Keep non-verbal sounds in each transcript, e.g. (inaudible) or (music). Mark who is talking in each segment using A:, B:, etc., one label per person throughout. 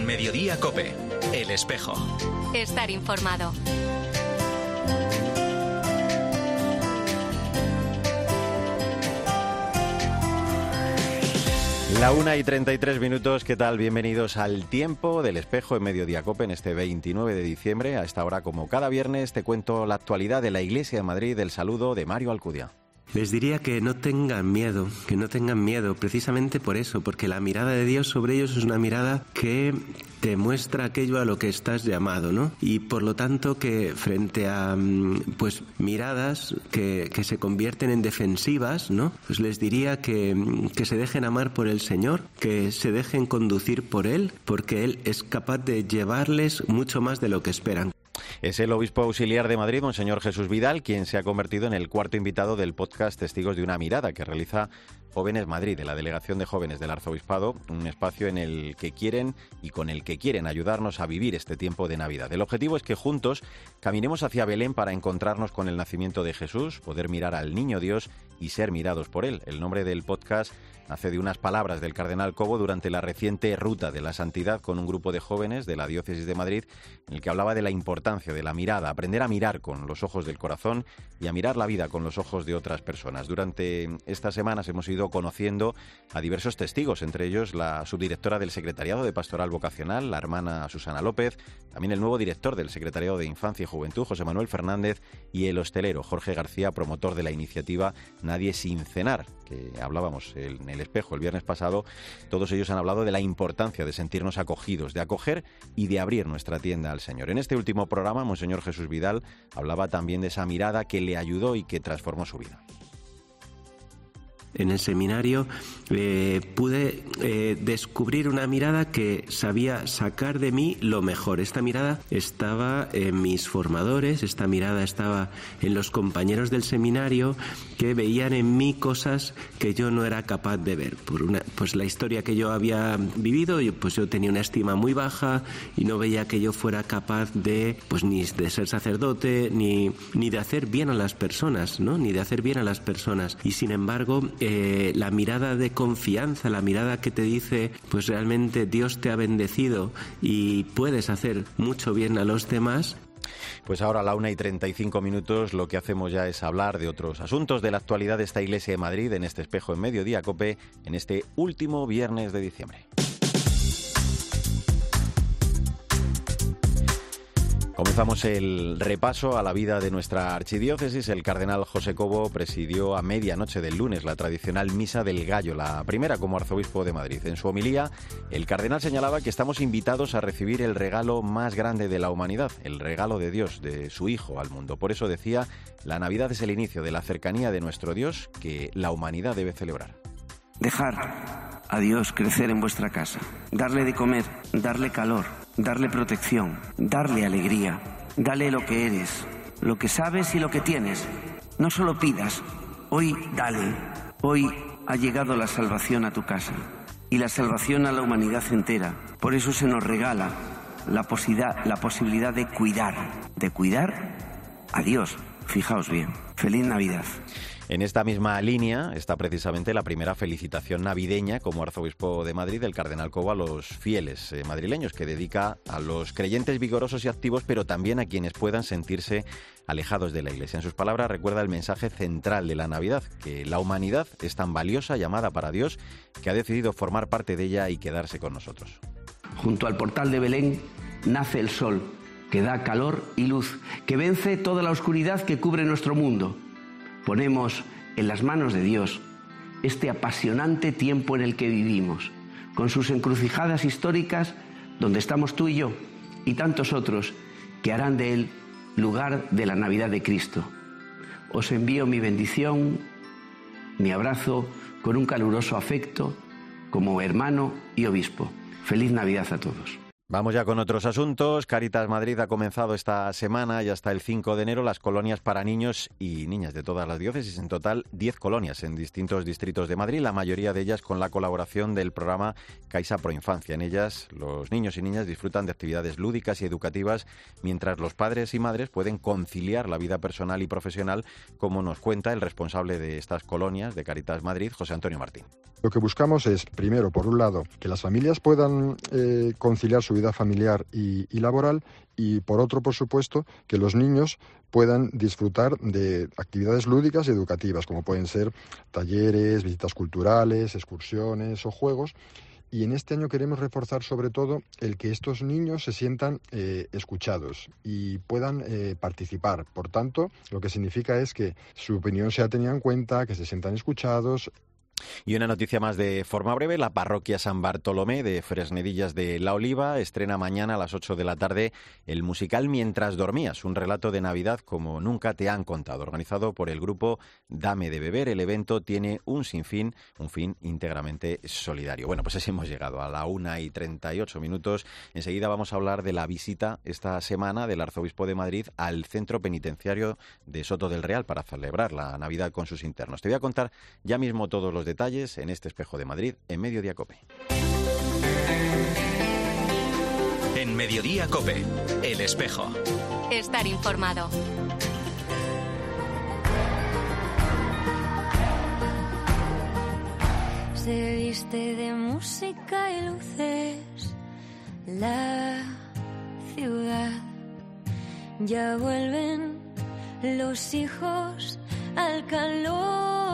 A: En Mediodía Cope, El Espejo.
B: Estar informado.
C: La una y 33 minutos, ¿qué tal? Bienvenidos al tiempo del espejo en Mediodía Cope en este 29 de diciembre. A esta hora, como cada viernes, te cuento la actualidad de la Iglesia de Madrid, el saludo de Mario Alcudia.
D: Les diría que no tengan miedo, que no tengan miedo, precisamente por eso, porque la mirada de Dios sobre ellos es una mirada que te muestra aquello a lo que estás llamado, ¿no? Y por lo tanto que frente a mm, pues miradas que, que se convierten en defensivas, ¿no? Pues les diría que, mm, que se dejen amar por el Señor, que se dejen conducir por Él, porque Él es capaz de llevarles mucho más de lo que esperan.
C: Es el obispo auxiliar de Madrid, Monseñor Jesús Vidal, quien se ha convertido en el cuarto invitado del podcast Testigos de una Mirada, que realiza Jóvenes Madrid, de la Delegación de Jóvenes del Arzobispado, un espacio en el que quieren y con el que quieren ayudarnos a vivir este tiempo de Navidad. El objetivo es que juntos caminemos hacia Belén para encontrarnos con el nacimiento de Jesús, poder mirar al Niño Dios y ser mirados por Él. El nombre del podcast nace de unas palabras del cardenal Cobo durante la reciente Ruta de la Santidad con un grupo de jóvenes de la Diócesis de Madrid en el que hablaba de la importancia de la mirada, aprender a mirar con los ojos del corazón y a mirar la vida con los ojos de otras personas. Durante estas semanas hemos ido conociendo a diversos testigos, entre ellos la subdirectora del Secretariado de Pastoral Vocacional, la hermana Susana López, también el nuevo director del Secretariado de Infancia y Juventud, José Manuel Fernández, y el hostelero Jorge García, promotor de la iniciativa Nadie sin cenar, que hablábamos en el espejo el viernes pasado, todos ellos han hablado de la importancia de sentirnos acogidos, de acoger y de abrir nuestra tienda al Señor. En este último programa, Monseñor Jesús Vidal hablaba también de esa mirada que le ayudó y que transformó su vida
D: en el seminario eh, pude eh, descubrir una mirada que sabía sacar de mí lo mejor. Esta mirada estaba en mis formadores, esta mirada estaba en los compañeros del seminario que veían en mí cosas que yo no era capaz de ver. Por una, pues la historia que yo había vivido, pues yo tenía una estima muy baja y no veía que yo fuera capaz de, pues ni de ser sacerdote, ni, ni de hacer bien a las personas, ¿no? Ni de hacer bien a las personas. Y sin embargo, eh, la mirada de confianza, la mirada que te dice, pues realmente Dios te ha bendecido y puedes hacer mucho bien a los demás,
C: pues ahora a la una y 35 minutos lo que hacemos ya es hablar de otros asuntos de la actualidad de esta iglesia de Madrid en este espejo en mediodía cope en este último viernes de diciembre. Comenzamos el repaso a la vida de nuestra archidiócesis. El cardenal José Cobo presidió a medianoche del lunes la tradicional Misa del Gallo, la primera como arzobispo de Madrid. En su homilía, el cardenal señalaba que estamos invitados a recibir el regalo más grande de la humanidad, el regalo de Dios, de su Hijo al mundo. Por eso decía, la Navidad es el inicio de la cercanía de nuestro Dios que la humanidad debe celebrar.
E: Dejar a Dios crecer en vuestra casa, darle de comer, darle calor darle protección, darle alegría, dale lo que eres, lo que sabes y lo que tienes. No solo pidas, hoy dale, hoy ha llegado la salvación a tu casa y la salvación a la humanidad entera. Por eso se nos regala la la posibilidad de cuidar, de cuidar a Dios. Fijaos bien. Feliz Navidad.
C: En esta misma línea está precisamente la primera felicitación navideña como arzobispo de Madrid del cardenal Cobo a los fieles eh, madrileños, que dedica a los creyentes vigorosos y activos, pero también a quienes puedan sentirse alejados de la Iglesia. En sus palabras recuerda el mensaje central de la Navidad, que la humanidad es tan valiosa, llamada para Dios, que ha decidido formar parte de ella y quedarse con nosotros.
E: Junto al portal de Belén nace el sol, que da calor y luz, que vence toda la oscuridad que cubre nuestro mundo ponemos en las manos de Dios este apasionante tiempo en el que vivimos, con sus encrucijadas históricas donde estamos tú y yo y tantos otros que harán de él lugar de la Navidad de Cristo. Os envío mi bendición, mi abrazo con un caluroso afecto como hermano y obispo. Feliz Navidad a todos.
C: Vamos ya con otros asuntos. Caritas Madrid ha comenzado esta semana y hasta el 5 de enero las colonias para niños y niñas de todas las diócesis. En total, 10 colonias en distintos distritos de Madrid, la mayoría de ellas con la colaboración del programa Caixa Pro Infancia. En ellas, los niños y niñas disfrutan de actividades lúdicas y educativas, mientras los padres y madres pueden conciliar la vida personal y profesional, como nos cuenta el responsable de estas colonias de Caritas Madrid, José Antonio Martín.
F: Lo que buscamos es, primero, por un lado, que las familias puedan eh, conciliar su vida familiar y, laboral y, por otro, por supuesto, que los niños puedan disfrutar de actividades lúdicas y educativas, como pueden ser talleres, visitas culturales, excursiones o juegos. Y en este año queremos reforzar sobre todo el que estos niños se sientan eh, escuchados y puedan eh, participar. Por tanto, lo que significa es que su opinión sea tenida en cuenta, que se sientan escuchados,
C: y una noticia más de forma breve, la parroquia San Bartolomé de Fresnedillas de La Oliva estrena mañana a las 8 de la tarde el musical Mientras dormías, un relato de Navidad como nunca te han contado, organizado por el grupo Dame de Beber. El evento tiene un sinfín, un fin íntegramente solidario. Bueno, pues así hemos llegado a la una y 38 minutos. Enseguida vamos a hablar de la visita esta semana del arzobispo de Madrid al centro penitenciario de Soto del Real para celebrar la Navidad con sus internos. Te voy a contar ya mismo todos los detalles en este espejo de Madrid en Mediodía Cope.
A: En Mediodía Cope, el espejo.
B: Estar informado.
G: Se viste de música y luces la ciudad. Ya vuelven los hijos al calor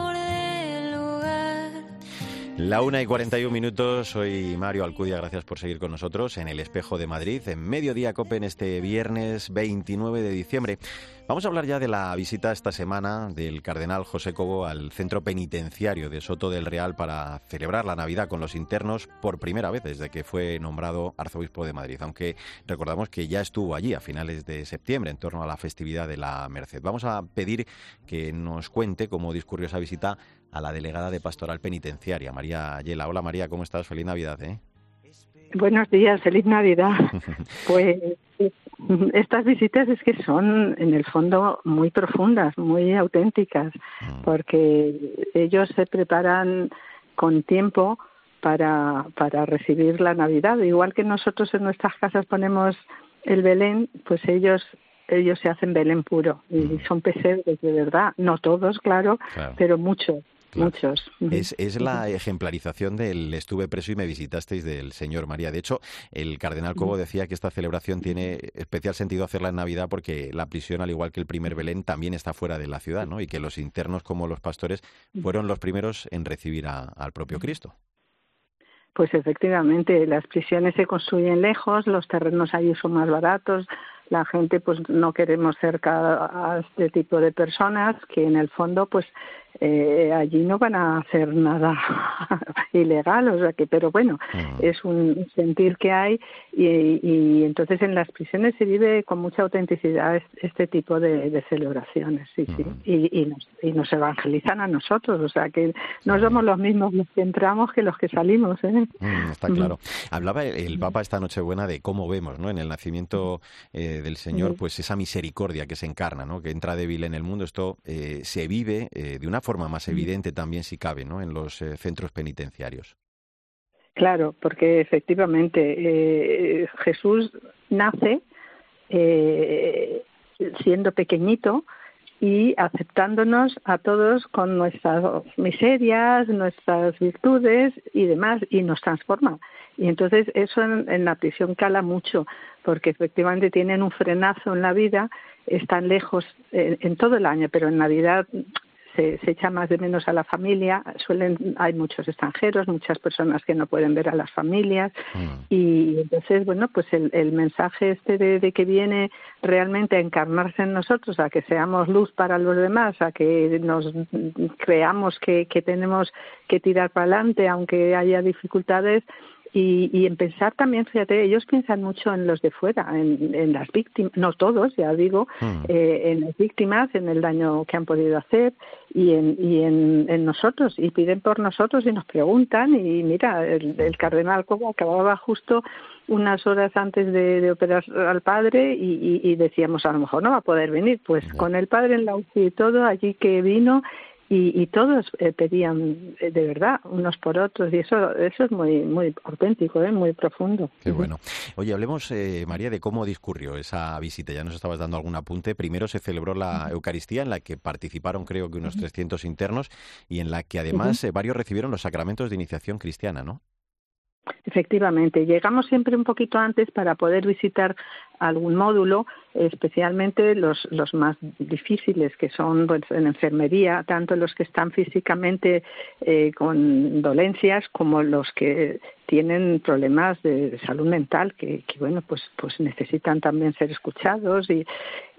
C: la una y 41 minutos, soy Mario Alcudia, gracias por seguir con nosotros en el Espejo de Madrid, en Mediodía Copen este viernes 29 de diciembre. Vamos a hablar ya de la visita esta semana del cardenal José Cobo al centro penitenciario de Soto del Real para celebrar la Navidad con los internos por primera vez desde que fue nombrado arzobispo de Madrid, aunque recordamos que ya estuvo allí a finales de septiembre en torno a la festividad de la Merced. Vamos a pedir que nos cuente cómo discurrió esa visita a la delegada de Pastoral Penitenciaria, María Ayela. Hola María, ¿cómo estás? Feliz Navidad. ¿eh?
H: Buenos días, feliz Navidad. (laughs) pues estas visitas es que son en el fondo muy profundas, muy auténticas, mm. porque ellos se preparan con tiempo para, para recibir la Navidad. Igual que nosotros en nuestras casas ponemos el Belén, pues ellos ellos se hacen Belén puro y mm. son pesebres de verdad, no todos, claro. pero muchos. Muchos.
C: Es, es, la ejemplarización del estuve preso y me visitasteis del Señor María. De hecho, el cardenal Cobo decía que esta celebración tiene especial sentido hacerla en Navidad porque la prisión, al igual que el primer Belén, también está fuera de la ciudad, ¿no? Y que los internos como los pastores fueron los primeros en recibir al propio Cristo.
H: Pues efectivamente, las prisiones se construyen lejos, los terrenos allí son más baratos, la gente pues no queremos cerca a este tipo de personas que en el fondo pues eh, allí no van a hacer nada (laughs) ilegal, o sea que, pero bueno, mm. es un sentir que hay y, entonces en las prisiones se vive con mucha autenticidad este tipo de, celebraciones, sí, sí, mm. y, nos, y nos evangelizan a nosotros, o sea que no somos los mismos los que entramos que los que salimos. ¿eh?
C: Mm, está claro. (laughs) Hablaba el Papa esta Nochebuena de cómo vemos, ¿no? En el nacimiento eh, del Señor, pues esa misericordia que se encarna, ¿no? Que entra débil en el mundo. Esto eh, se vive de una forma más evidente también, si cabe, ¿no? en los eh, centros penitenciarios.
H: Claro, porque efectivamente eh, Jesús nace eh, siendo pequeñito y aceptándonos a todos con nuestras miserias, nuestras virtudes y demás, y nos transforma. Y entonces eso en, la prisión cala mucho, porque efectivamente tienen un frenazo en la vida, están lejos en todo el año, pero en Navidad se, echa más de menos a la familia, suelen, hay muchos extranjeros, muchas personas que no pueden ver a las familias mm. y entonces, bueno, pues el, mensaje este de, que viene realmente a encarnarse en nosotros, a que seamos luz para los demás, a que nos creamos que, que tenemos que tirar para adelante aunque haya dificultades, y, en pensar también, fíjate, ellos piensan mucho en los de fuera, en, las víctimas, no todos, ya digo, hmm. eh, en las víctimas, en el daño que han podido hacer y en, y en, nosotros, y piden por nosotros y nos preguntan, y mira, el, cardenal como acababa justo unas horas antes de, operar al padre y, decíamos, a lo mejor no va a poder venir, pues con el padre en la UCI y todo, allí que vino y, y todos eh, pedían eh, de verdad unos por otros y eso eso es muy muy auténtico, ¿eh? muy profundo.
C: Qué bueno. Oye, hablemos, eh, María, de cómo discurrió esa visita. Ya nos estabas dando algún apunte. Primero se celebró la Eucaristía en la que participaron creo que unos 300 internos y en la que además varios recibieron los sacramentos de iniciación cristiana, ¿no?
H: Efectivamente, llegamos siempre un poquito antes para poder visitar algún módulo, especialmente los, los más difíciles, que son pues, en enfermería, tanto los que están físicamente eh, con dolencias como los que tienen problemas de, salud mental, que, que, bueno, pues, pues necesitan también ser escuchados y,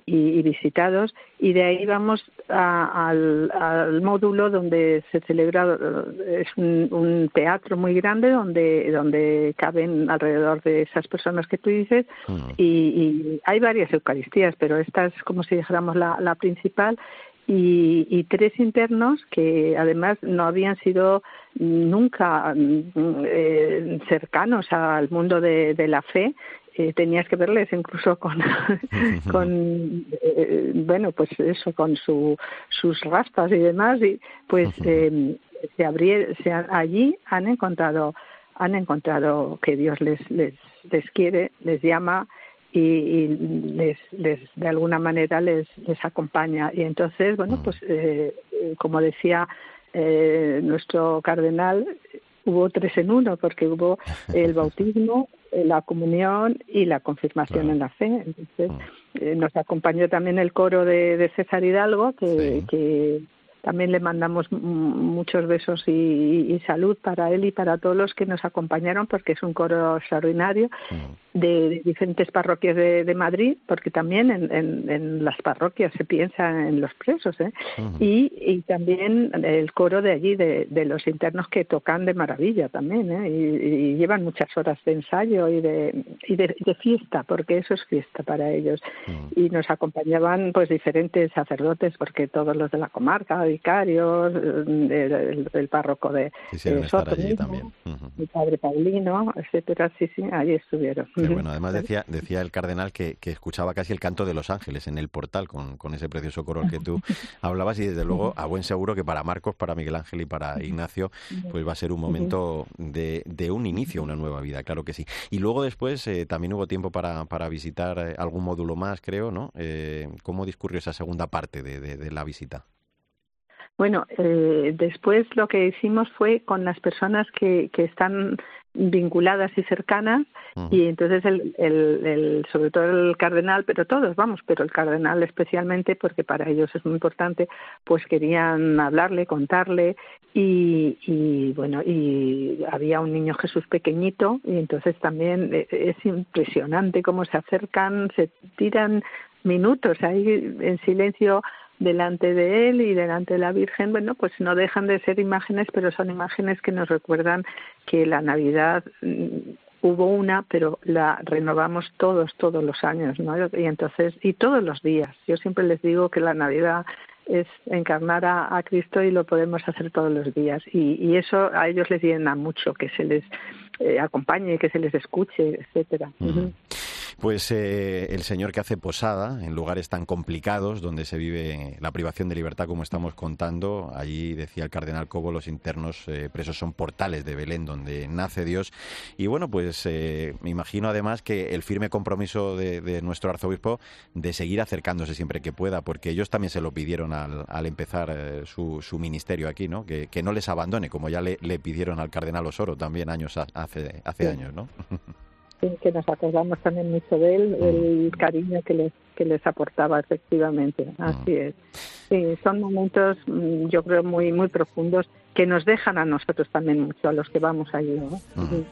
H: y, visitados y de ahí vamos al, al, módulo donde se celebra es un, un, teatro muy grande donde donde caben alrededor de esas personas que tú dices y, y, hay varias Eucaristías pero esta es como si dijéramos la, la principal y, y, tres internos que además no habían sido nunca eh, cercanos al mundo de, de la fe eh, tenías que verles incluso con, (laughs) con eh, bueno, pues eso, con su, sus raspas y demás, y pues eh, se abrieron, se, allí han encontrado, han encontrado que Dios les, les, les quiere, les llama y, y les, les, de alguna manera les, les acompaña. Y entonces, bueno, pues eh, como decía eh, nuestro cardenal, hubo tres en uno, porque hubo (laughs) el bautismo, la comunión y la confirmación en la fe. Entonces, eh, nos acompañó también el coro de, de César Hidalgo, que, que también le mandamos muchos besos y, y, salud para él y para todos los que nos acompañaron, porque es un coro extraordinario mm. de, de, diferentes parroquias de, de, Madrid, porque también en, en, en, las parroquias se piensa en los presos, ¿eh? Y, y, también el coro de allí, de, de, los internos que tocan de maravilla también, ¿eh? y, llevan muchas horas de ensayo y de, y de, fiesta, porque eso es fiesta para ellos. Mm. Y nos acompañaban pues diferentes sacerdotes, porque todos los de la comarca, vicarios, el, el párroco de,
C: de allí también. Uh
H: -huh. padre Paulino, etcétera, sí, sí, allí estuvieron.
C: Pero bueno, además decía, decía el cardenal que, que, escuchaba casi el canto de los ángeles en el portal con, con ese precioso coro que tú (laughs) hablabas y desde luego a buen seguro que para Marcos, para Miguel Ángel y para Ignacio, pues va a ser un momento de, de un inicio, una nueva vida, claro que sí. Y luego después eh, también hubo tiempo para, para visitar eh, algún módulo más, creo, ¿no? Eh, ¿Cómo discurrió esa segunda parte de, de, de la visita?
H: Bueno, eh, después lo que hicimos fue con las personas que, que están vinculadas y cercanas uh -huh. y entonces el, el, el, sobre todo el cardenal pero todos vamos pero el cardenal especialmente porque para ellos es muy importante pues querían hablarle contarle y, y bueno y había un niño Jesús pequeñito y entonces también eh, es impresionante cómo se acercan se tiran minutos ahí en silencio delante de él y delante de la Virgen, bueno, pues no dejan de ser imágenes, pero son imágenes que nos recuerdan que la Navidad hubo una, pero la renovamos todos, todos los años, ¿no? Y entonces, y todos los días. Yo siempre les digo que la Navidad es encarnar a, a Cristo y lo podemos hacer todos los días. Y, y eso a ellos les llena mucho, que se les eh, acompañe, que se les escuche, etcétera. Uh -huh.
C: Pues eh, el señor que hace posada en lugares tan complicados donde se vive la privación de libertad como estamos contando, allí decía el cardenal Cobo, los internos eh, presos son portales de Belén donde nace Dios. Y bueno, pues eh, me imagino además que el firme compromiso de, de, nuestro arzobispo de seguir acercándose siempre que pueda, porque ellos también se lo pidieron al, al empezar eh, su, su, ministerio aquí, ¿no? Que, que, no les abandone, como ya le, le pidieron al cardenal Osoro también años hace, hace años, ¿no? (laughs)
H: que nos acordamos también mucho de él, el cariño que les que les aportaba efectivamente, así es. Sí, son momentos mm, yo creo muy muy profundos que nos dejan a nosotros también mucho, a los que vamos allí. ¿no?
C: Uh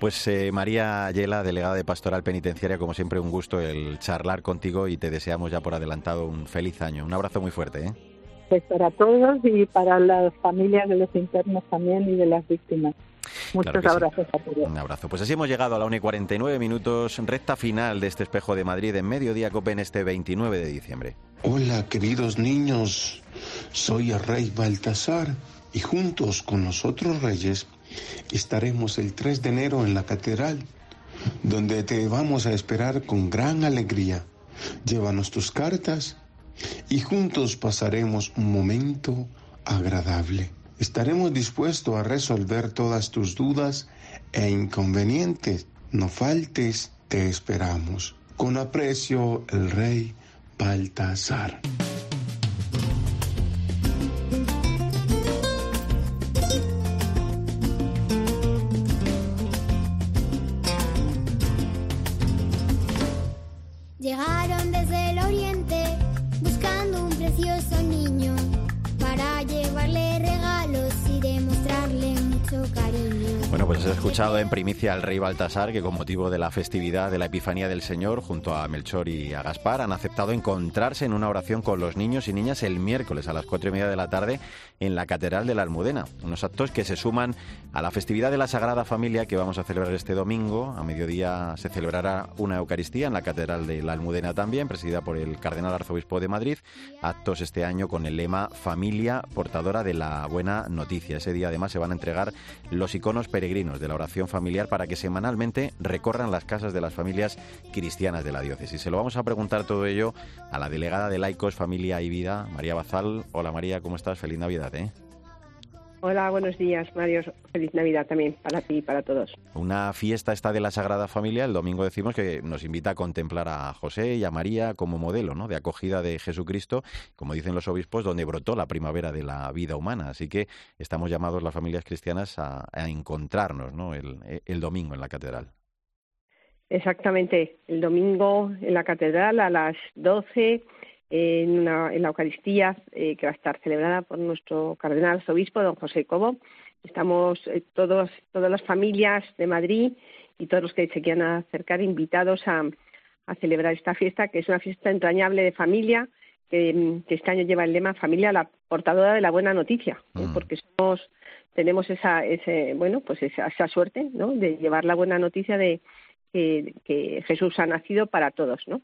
C: Pues eh, María Ayela, delegada de Pastoral Penitenciaria, como siempre un gusto el charlar contigo y te deseamos ya por adelantado un feliz año. Un abrazo muy fuerte. ¿eh?
H: Pues para todos y para las familias de los internos también y de las víctimas. Muchos claro abrazos sí. a todos.
C: Un abrazo. Pues así hemos llegado a la 1 y 49 minutos, recta final de este espejo de Madrid en Mediodía Cope en este 29 de diciembre.
I: Hola, queridos niños. Soy el rey Baltasar y juntos con los otros reyes estaremos el 3 de enero en la catedral, donde te vamos a esperar con gran alegría. Llévanos tus cartas y juntos pasaremos un momento agradable. Estaremos dispuestos a resolver todas tus dudas e inconvenientes. No faltes, te esperamos. Con aprecio, el rey Baltasar.
C: Escuchado en primicia al rey Baltasar que con motivo de la festividad de la Epifanía del Señor junto a Melchor y a Gaspar han aceptado encontrarse en una oración con los niños y niñas el miércoles a las cuatro y media de la tarde en la Catedral de la Almudena. Unos actos que se suman a la festividad de la Sagrada Familia que vamos a celebrar este domingo. A mediodía se celebrará una Eucaristía en la Catedral de la Almudena también, presidida por el Cardenal Arzobispo de Madrid. Actos este año con el lema Familia portadora de la buena noticia. Ese día además se van a entregar los iconos peregrinos de la oración familiar para que semanalmente recorran las casas de las familias cristianas de la diócesis. Se lo vamos a preguntar todo ello a la delegada de Laicos, Familia y Vida, María Bazal. Hola María, ¿cómo estás? Feliz Navidad, ¿eh?
J: Hola, buenos días, Mario. Feliz Navidad también para ti y para todos.
C: Una fiesta esta de la Sagrada Familia, el domingo decimos que nos invita a contemplar a José y a María como modelo ¿no? de acogida de Jesucristo, como dicen los obispos, donde brotó la primavera de la vida humana. Así que estamos llamados las familias cristianas a, encontrrarnos ¿no? el, el domingo en la catedral.
J: Exactamente, el domingo en la catedral a las 12 en, una, en la Eucaristía eh, que va a estar celebrada por nuestro cardenal obispo, don José Cobo. Estamos eh, todos, todas las familias de Madrid y todos los que se quieran acercar invitados a, a celebrar esta fiesta, que es una fiesta entrañable de familia, que, este año lleva el lema Familia la portadora de la buena noticia, mm. porque somos tenemos esa ese bueno pues esa, esa suerte ¿no? de llevar la buena noticia de que, que Jesús ha nacido para todos, ¿no?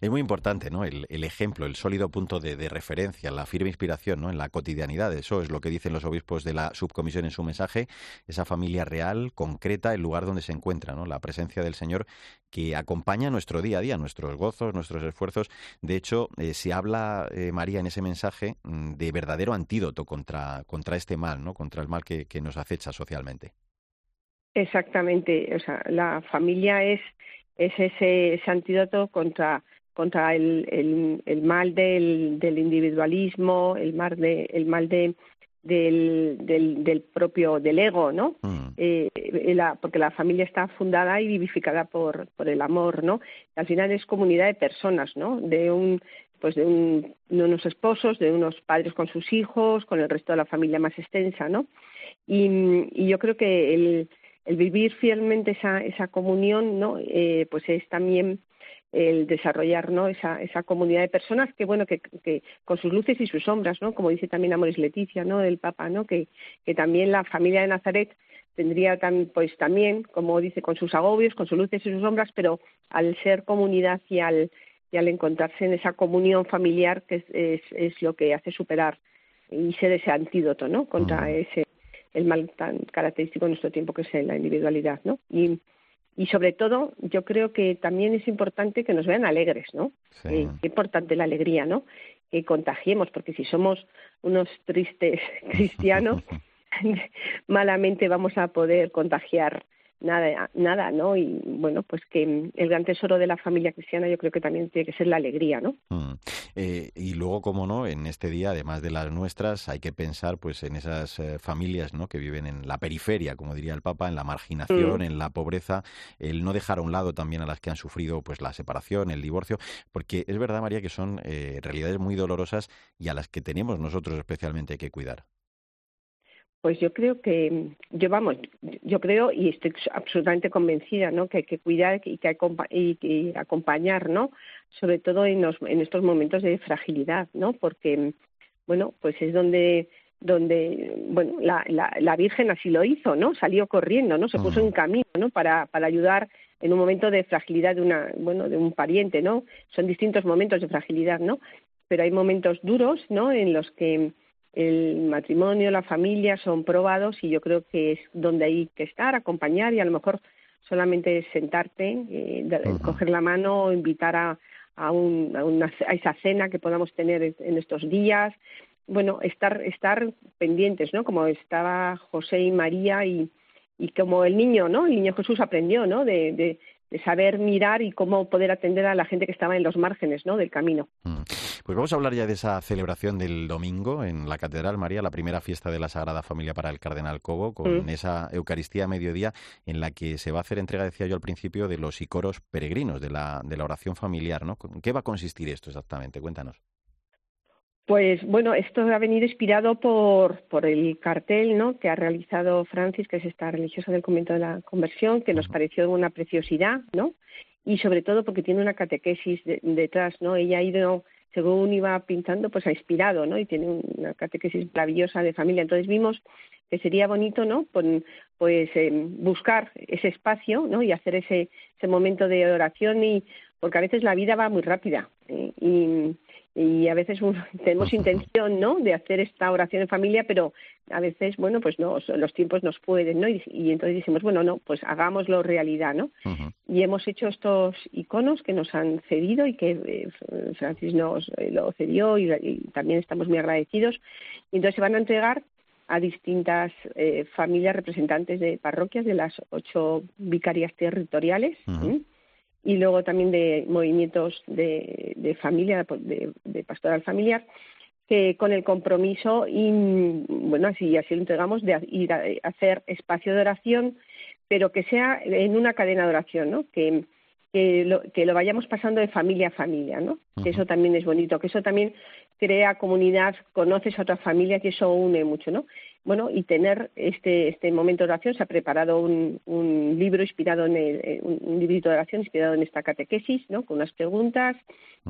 C: Es muy importante, ¿no? El, ejemplo, el sólido punto de, referencia, la firme inspiración, ¿no? En la cotidianidad. Eso es lo que dicen los obispos de la subcomisión en su mensaje. Esa familia real, concreta, el lugar donde se encuentra, ¿no? La presencia del Señor que acompaña nuestro día a día, nuestros gozos, nuestros esfuerzos. De hecho, eh, se habla, eh, María, en ese mensaje mm, de verdadero antídoto contra, contra este mal, ¿no? Contra el mal que, que nos acecha socialmente.
J: Exactamente. O sea, la familia es es ese, antídoto contra contra el, el, mal del, del, individualismo, el mal de, el mal de del, del, del propio del ego, ¿no? Mm. Eh, la, porque la familia está fundada y vivificada por, por el amor, ¿no? al final es comunidad de personas, ¿no? De un pues de, un, de unos esposos, de unos padres con sus hijos, con el resto de la familia más extensa, ¿no? Y, y yo creo que el, el vivir fielmente esa, esa comunión, ¿no? Eh, pues es también el desarrollar ¿no? esa, esa comunidad de personas que bueno que, que, con sus luces y sus sombras no como dice también Amoris Leticia no del Papa no que, que también la familia de Nazaret tendría tan, pues también como dice con sus agobios con sus luces y sus sombras pero al ser comunidad y al y al encontrarse en esa comunión familiar que es, es, lo que hace superar y ser ese antídoto no contra ese el mal tan característico de nuestro tiempo que es la individualidad, ¿no? Y, y sobre todo, yo creo que también es importante que nos vean alegres, ¿no? Sí. Eh, importante la alegría, ¿no? Que contagiemos, porque si somos unos tristes (laughs) cristianos, (laughs) (laughs) malamente vamos a poder contagiar nada, nada, ¿no? Y bueno, pues que el gran tesoro de la familia cristiana yo creo que también tiene que ser la alegría, ¿no?
C: Mm. Eh, y luego, como no, en este día, además de las nuestras, hay que pensar pues en esas eh, familias, ¿no? Que viven en la periferia, como diría el Papa, en la marginación, mm. en la pobreza, el no dejar a un lado también a las que han sufrido pues la separación, el divorcio, porque es verdad, María, que son eh, realidades muy dolorosas y a las que tenemos nosotros especialmente que cuidar.
J: Pues yo creo que, yo vamos, yo creo y estoy absolutamente convencida, ¿no? Que hay que cuidar y que, y acompañar, ¿no? Sobre todo en, los, en estos momentos de fragilidad, ¿no? Porque, bueno, pues es donde donde bueno la, la, la Virgen así lo hizo no salió corriendo no se puso en camino no para para ayudar en un momento de fragilidad de una bueno de un pariente no son distintos momentos de fragilidad no pero hay momentos duros no en los que el matrimonio, la familia son probados y yo creo que es donde hay que estar, acompañar y a lo mejor solamente sentarte, eh, coger la mano invitar a, a, un, a, una, a esa cena que podamos tener en estos días, bueno, estar, estar pendientes, ¿no? Como estaba José y María y, y como el niño, ¿no? El niño Jesús aprendió, ¿no? De, de, de saber mirar y cómo poder atender a la gente que estaba en los márgenes, ¿no? Del camino.
C: Mm. Pues vamos a hablar ya de esa celebración del domingo en la Catedral María, la primera fiesta de la Sagrada Familia para el Cardenal Cobo, con
J: Mm.
C: esa Eucaristía a mediodía en la que se va a hacer entrega, decía yo al principio, de los icoros peregrinos, de la, de la oración familiar, ¿no? ¿En qué va a consistir esto exactamente? Cuéntanos.
J: Pues bueno, esto ha venido inspirado por, por el cartel ¿no? que ha realizado Francis, que es esta religiosa del convento de la conversión, que nos pareció una preciosidad, ¿no? Y sobre todo porque tiene una catequesis de- detrás, ¿no? Ella ha ido, según iba pintando, pues ha inspirado, ¿no? Y tiene una catequesis maravillosa de familia. Entonces vimos que sería bonito, ¿no? Pues eh, buscar ese espacio, ¿no? Y hacer ese, ese momento de oración y porque a veces la vida va muy rápida ¿eh? y, y a veces uno- (laughs) tenemos intención, ¿no? De hacer esta oración en familia, pero a veces, bueno, pues no, los tiempos nos pueden, ¿no? Y, y entonces dijimos, bueno, no, pues hagámoslo realidad, ¿no? Y hemos hecho estos iconos que nos han cedido y que eh, Francis nos eh, lo cedió y, y también estamos muy agradecidos. Y entonces se van a entregar a distintas eh, familias representantes de parroquias de las ocho vicarias territoriales ¿sí? Y luego también de movimientos de, de familia, de, de pastoral familiar, que con el compromiso y bueno así así lo entregamos de ir a, hacer espacio de oración, pero que sea en una cadena de oración, ¿no? Que que lo, que lo vayamos pasando de familia a familia, ¿no? Que eso también es bonito, que eso también crea comunidad, conoces a otra familia, que eso une mucho, ¿no? Bueno, y tener este, este momento de oración, se ha preparado un, un libro inspirado en el, eh, un, un librito de oración inspirado en esta catequesis, ¿no? Con unas preguntas,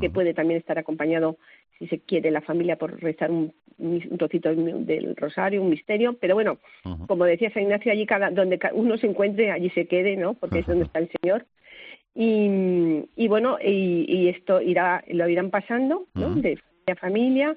J: que puede también estar acompañado, si se quiere, la familia por rezar un, un trocito del, rosario, un misterio, pero bueno, como decía San Ignacio, allí cada, donde uno se encuentre, allí se quede, ¿no? Porque es donde (laughs) está el Señor. Y, y bueno, y, y esto irá, lo irán pasando, ¿no? De familia a familia,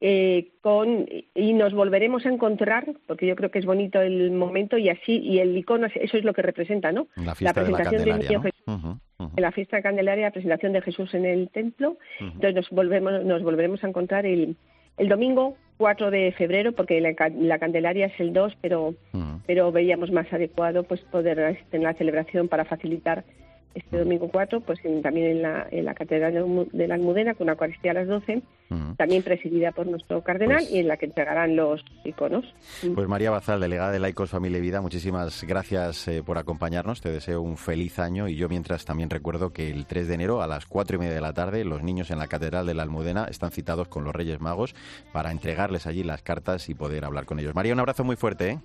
J: eh, con, y nos volveremos a encontrar, porque yo creo que es bonito el momento y así, y el icono, eso es lo que representa, ¿no?
C: La fiesta de la
J: presentación
C: Candelaria, Ujú, ujú.
J: en la fiesta de Candelaria, la presentación de Jesús en el templo. Entonces nos volvemos, nos volveremos a encontrar el, el domingo 4 de febrero, porque la, la Candelaria es el 2, pero, pero veíamos más adecuado pues poder tener la celebración para facilitar este domingo 4, pues en- también en la, en la Catedral de la Almudena, con una Eucaristía a las 12, también presidida por nuestro cardenal y en la que entregarán los iconos.
C: Pues María Bazal, delegada de Laicos Familia y Vida, muchísimas gracias eh, por acompañarnos. Te deseo un feliz año y yo mientras también recuerdo que el 3 de enero a las 4 y media de la tarde los niños en la Catedral de la Almudena están citados con los Reyes Magos para entregarles allí las cartas y poder hablar con ellos. María, un abrazo muy fuerte. ¿eh?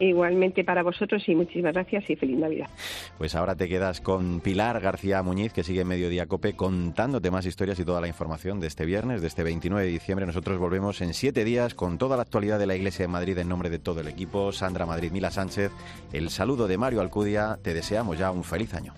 J: Igualmente para vosotros y muchísimas gracias y feliz Navidad.
C: Pues ahora te quedas con Pilar García Muñiz, que sigue en Mediodía Cope, contándote más historias y toda la información de este viernes, de este 29 de diciembre. Nosotros volvemos en siete días con toda la actualidad de la Iglesia de Madrid en nombre de todo el equipo. Sandra Madrid, Mila Sánchez, el saludo de Mario Alcudia. Te deseamos ya un feliz año.